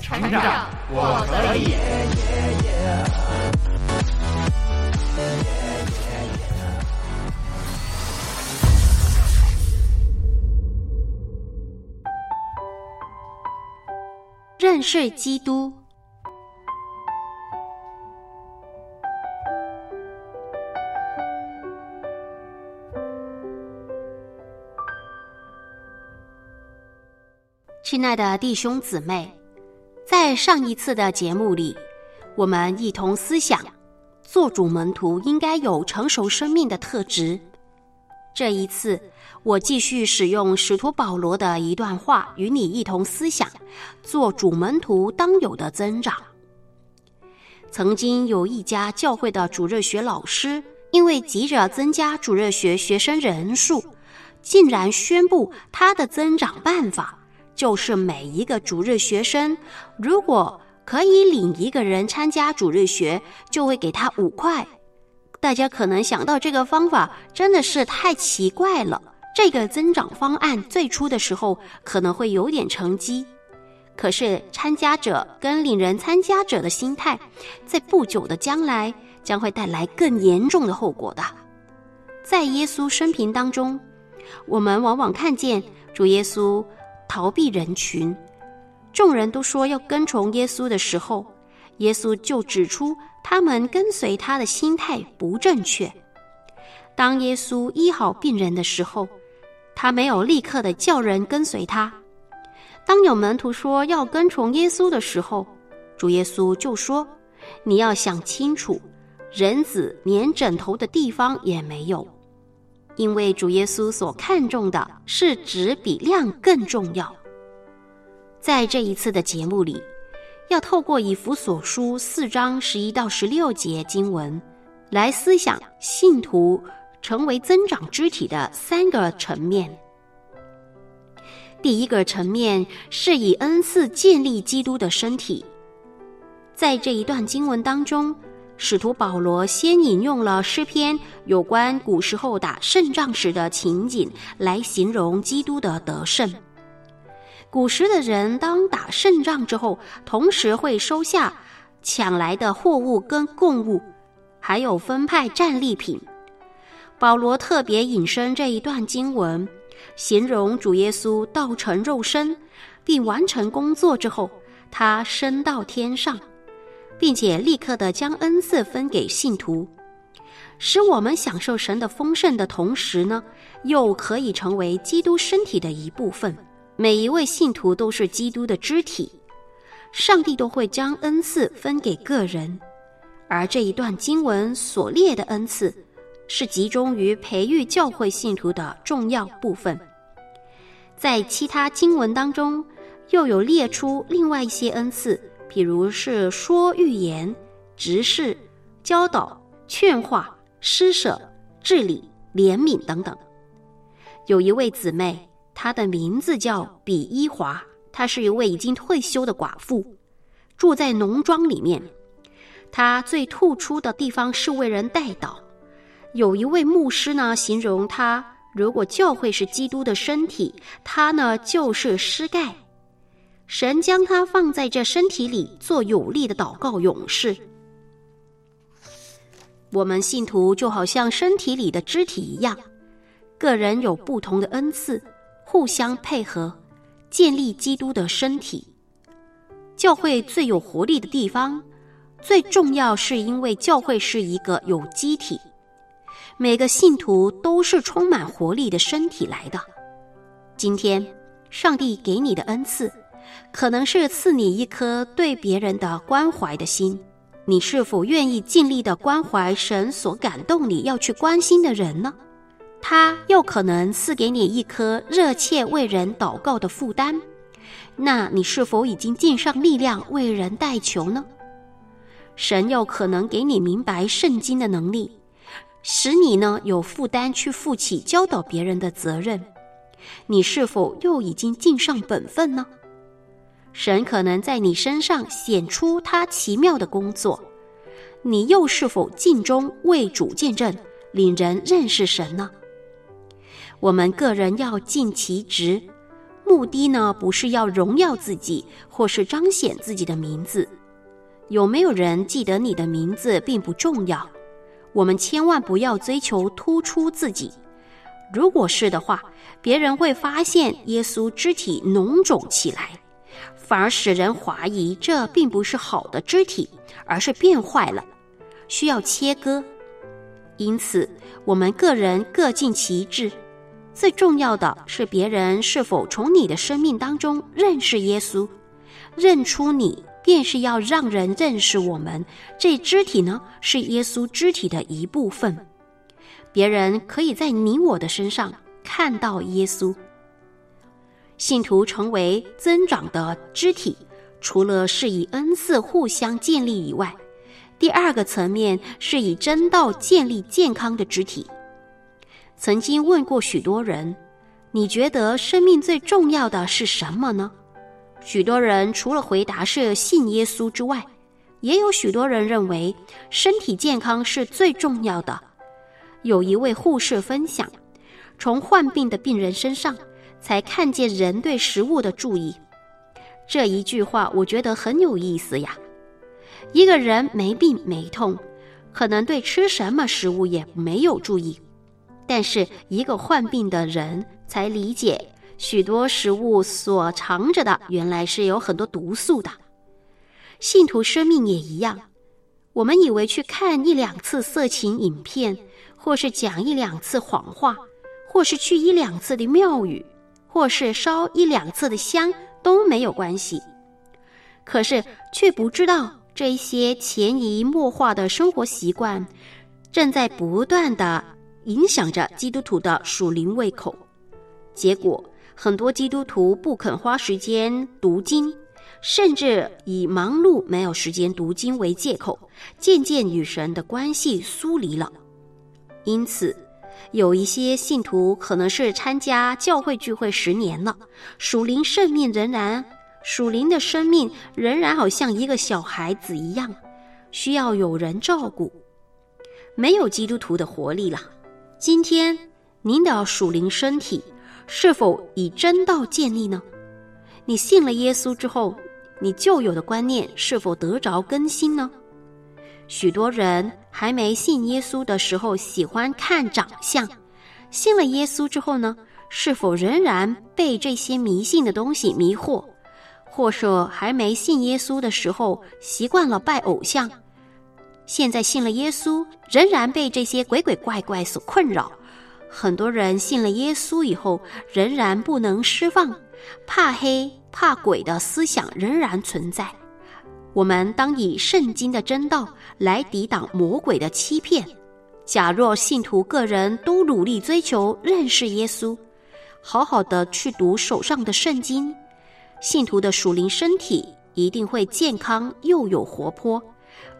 成长我可以。认识基督。亲爱的弟兄姊妹，在上一次的节目里，我们一同思想，做主门徒应该有成熟生命的特质。这一次，我继续使用使徒保罗的一段话，与你一同思想，做主门徒当有的增长。曾经有一家教会的主任学老师，因为急着增加主任学学生人数，竟然宣布他的增长办法就是每一个主日学生，如果可以领一个人参加主日学，就会给他五块。大家可能想到这个方法真的是太奇怪了。这个增长方案最初的时候可能会有点成绩。可是，参加者跟领人参加者的心态，在不久的将来将会带来更严重的后果的。在耶稣生平当中，我们往往看见主耶稣逃避人群，众人都说要跟从耶稣的时候，耶稣就指出他们跟随他的心态不正确。当耶稣医好病人的时候，他没有立刻的叫人跟随他。当有门徒说要跟从耶稣的时候，主耶稣就说：“你要想清楚，人子连枕头的地方也没有。”因为主耶稣所看重的是质比量更重要。在这一次的节目里，要透过以弗所书四章十一到十六节经文，来思想信徒成为增长肢体的三个层面。第一个层面是以恩赐建立基督的身体。在这一段经文当中，使徒保罗先引用了诗篇有关古时候打胜仗时的情景，来形容基督的得胜。古时的人当打胜仗之后，同时会收下抢来的货物跟贡物，还有分派战利品。保罗特别引申这一段经文。形容主耶稣道成肉身，并完成工作之后，他升到天上，并且立刻的将恩赐分给信徒，使我们享受神的丰盛的同时呢，又可以成为基督身体的一部分。每一位信徒都是基督的肢体，上帝都会将恩赐分给个人，而这一段经文所列的恩赐。是集中于培育教会信徒的重要部分。在其他经文当中，又有列出另外一些恩赐，比如是说预言、执事、教导、劝化、施舍、治理、怜悯等等。有一位姊妹，她的名字叫比伊华，她是一位已经退休的寡妇，住在农庄里面。她最突出的地方是为人带祷。有一位牧师呢，形容她：如果教会是基督的身体，她呢就是尸盖。神将他放在这身体里，做有力的祷告勇士。我们信徒就好像身体里的肢体一样，个人有不同的恩赐，互相配合，建立基督的身体。教会最有活力的地方，最重要是因为教会是一个有机体。每个信徒都是充满活力的身体来的。今天，上帝给你的恩赐，可能是赐你一颗对别人的关怀的心。你是否愿意尽力的关怀神所感动你要去关心的人呢？他又可能赐给你一颗热切为人祷告的负担。那你是否已经尽上力量为人代求呢？神又可能给你明白圣经的能力。使你呢有负担去负起教导别人的责任，你是否又已经尽上本分呢？神可能在你身上显出他奇妙的工作，你又是否尽忠为主见证，领人认识神呢？我们个人要尽其职，目的呢不是要荣耀自己，或是彰显自己的名字。有没有人记得你的名字并不重要。我们千万不要追求突出自己，如果是的话，别人会发现耶稣肢体脓肿起来，反而使人怀疑这并不是好的肢体，而是变坏了，需要切割。因此，我们个人各尽其志，最重要的是别人是否从你的生命当中认识耶稣，认出你，便是要让人认识我们这肢体呢，是耶稣肢体的一部分。别人可以在你我的身上看到耶稣。信徒成为增长的肢体，除了是以恩赐互相建立以外，第二个层面是以真道建立健康的肢体。曾经问过许多人：“你觉得生命最重要的是什么呢？”许多人除了回答是信耶稣之外，也有许多人认为身体健康是最重要的。有一位护士分享，从患病的病人身上才看见人对食物的注意。这一句话我觉得很有意思呀。一个人没病没痛，可能对吃什么食物也没有注意。但是，一个患病的人才理解，许多食物所藏着的原来是有很多毒素的。信徒生命也一样，我们以为去看一两次色情影片，或是讲一两次谎话，或是去一两次的庙宇，或是烧一两次的香都没有关系，可是却不知道这一些潜移默化的生活习惯，正在不断的。影响着基督徒的属灵胃口，结果很多基督徒不肯花时间读经，甚至以忙碌没有时间读经为借口，渐渐与神的关系疏离了。因此，有一些信徒可能是参加教会聚会十年了，属灵生命仍然属灵的生命仍然好像一个小孩子一样，需要有人照顾，没有基督徒的活力了。今天您的属灵身体是否以真道建立呢？你信了耶稣之后，你旧有的观念是否得着更新呢？许多人还没信耶稣的时候喜欢看长相，信了耶稣之后呢，是否仍然被这些迷信的东西迷惑？或者还没信耶稣的时候习惯了拜偶像？现在信了耶稣，仍然被这些鬼鬼怪怪所困扰。很多人信了耶稣以后，仍然不能释放，怕黑怕鬼的思想仍然存在。我们当以圣经的真道来抵挡魔鬼的欺骗。假若信徒个人都努力追求认识耶稣，好好的去读手上的圣经，信徒的属灵身体一定会健康又有活泼。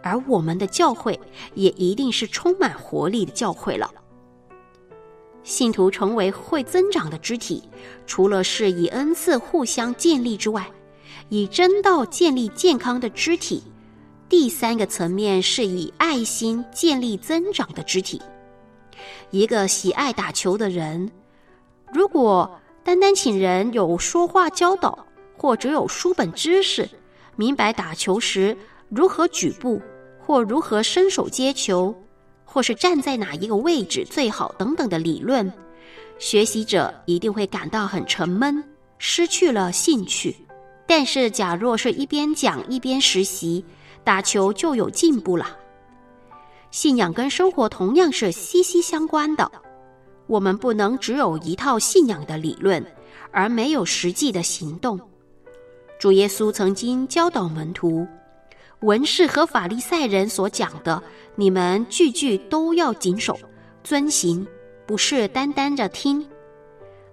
而我们的教会也一定是充满活力的教会了。信徒成为会增长的肢体，除了是以恩赐互相建立之外，以真道建立健康的肢体。第三个层面是以爱心建立增长的肢体。一个喜爱打球的人，如果单单请人有说话教导，或者有书本知识，明白打球时如何举步。或如何伸手接球，或是站在哪一个位置最好等等的理论，学习者一定会感到很沉闷，失去了兴趣。但是，假若是一边讲一边实习，打球就有进步了。信仰跟生活同样是息息相关的，我们不能只有一套信仰的理论，而没有实际的行动。主耶稣曾经教导门徒。文士和法利赛人所讲的，你们句句都要谨守、遵行，不是单单的听。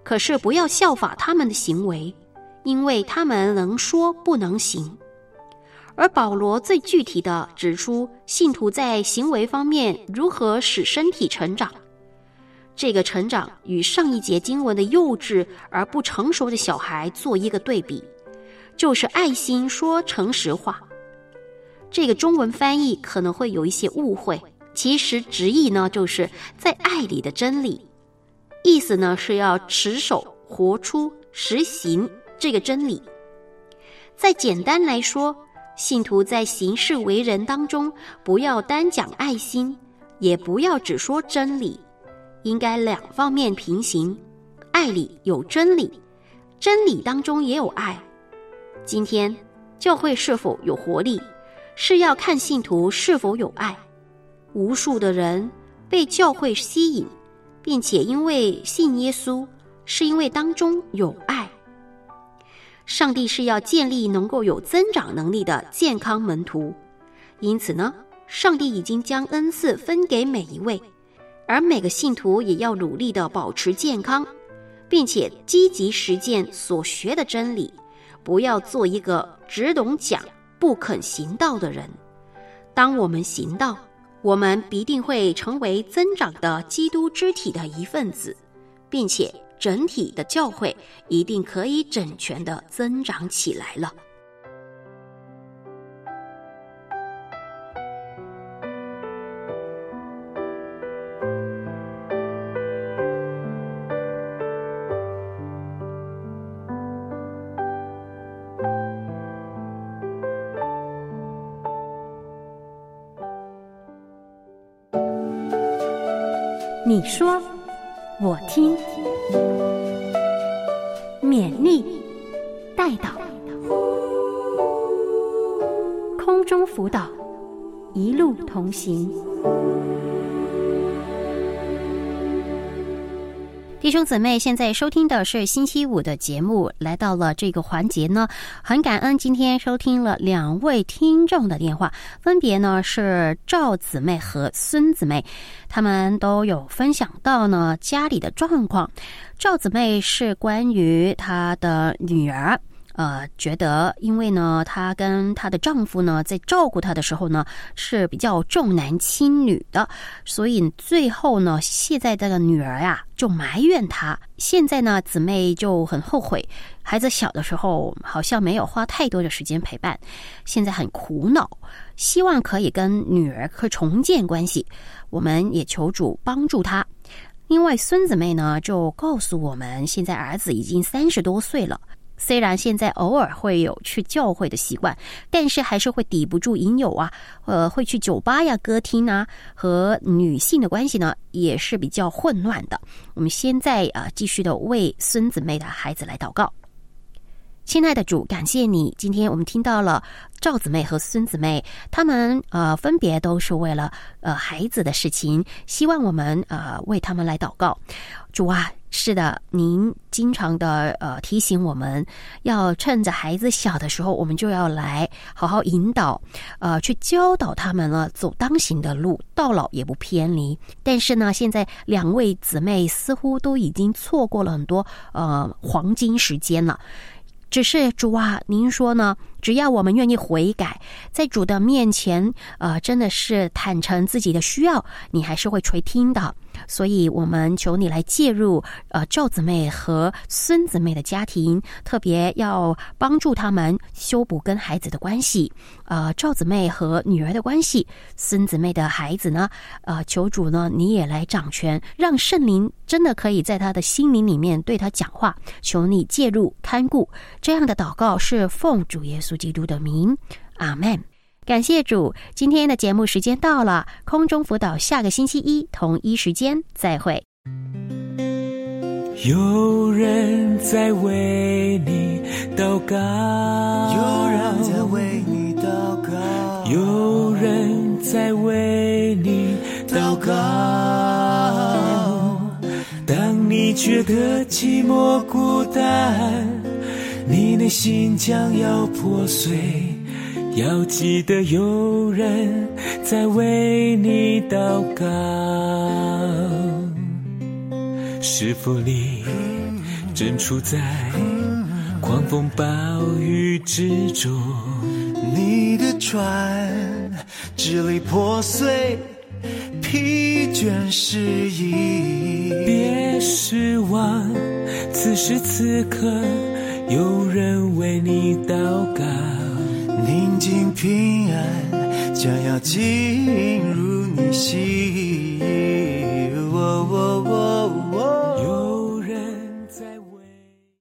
可是不要效法他们的行为，因为他们能说不能行。而保罗最具体的指出，信徒在行为方面如何使身体成长。这个成长与上一节经文的幼稚而不成熟的小孩做一个对比，就是爱心说诚实话。这个中文翻译可能会有一些误会，其实直译呢就是在爱里的真理，意思呢是要持守、活出、实行这个真理。再简单来说，信徒在行事为人当中，不要单讲爱心，也不要只说真理，应该两方面平行，爱里有真理，真理当中也有爱。今天教会是否有活力？是要看信徒是否有爱。无数的人被教会吸引，并且因为信耶稣，是因为当中有爱。上帝是要建立能够有增长能力的健康门徒，因此呢，上帝已经将恩赐分给每一位，而每个信徒也要努力的保持健康，并且积极实践所学的真理，不要做一个只懂讲不肯行道的人。当我们行道，我们必定会成为增长的基督肢体的一份子，并且整体的教会一定可以整全的增长起来了。你说，我听，勉励，带导，空中辅导，一路同行。弟兄姊妹，现在收听的是星期五的节目，来到了这个环节呢，很感恩今天收听了两位听众的电话，分别呢是赵姊妹和孙姊妹，他们都有分享到呢家里的状况。赵姊妹是关于她的女儿。呃，觉得因为呢，她跟她的丈夫呢，在照顾她的时候呢，是比较重男轻女的，所以最后呢，现在这个女儿呀，就埋怨她。现在呢，姊妹就很后悔，孩子小的时候好像没有花太多的时间陪伴，现在很苦恼，希望可以跟女儿可重建关系。我们也求主帮助她。另外，孙姊妹呢，就告诉我们，现在儿子已经三十多岁了。虽然现在偶尔会有去教会的习惯，但是还是会抵不住引诱啊，呃，会去酒吧呀、歌厅啊，和女性的关系呢也是比较混乱的。我们现在啊，继续的为孙子妹的孩子来祷告。亲爱的主，感谢你！今天我们听到了赵姊妹和孙姊妹，他们呃分别都是为了呃孩子的事情，希望我们呃为他们来祷告。主啊，是的，您经常的呃提醒我们要趁着孩子小的时候，我们就要来好好引导，呃，去教导他们了走当行的路，到老也不偏离。但是呢，现在两位姊妹似乎都已经错过了很多呃黄金时间了。只是主啊，您说呢？只要我们愿意悔改，在主的面前，呃，真的是坦诚自己的需要，你还是会垂听的。所以，我们求你来介入，呃，赵姊妹和孙姊妹的家庭，特别要帮助他们修补跟孩子的关系。呃，赵姊妹和女儿的关系，孙姊妹的孩子呢？呃，求主呢，你也来掌权，让圣灵真的可以在他的心灵里面对他讲话。求你介入看顾，这样的祷告是奉主耶稣基督的名，阿门。感谢主，今天的节目时间到了，空中辅导下个星期一同一时间再会。有人在为你祷告，有人在为你祷告，有人在为你祷告。当你觉得寂寞孤单，你内心将要破碎，要记得有人在为你祷告。是否你正处在狂风暴雨之中？你的船支离破碎，疲倦失意。别失望，此时此刻有人为你祷告。宁静平安将要进入你心。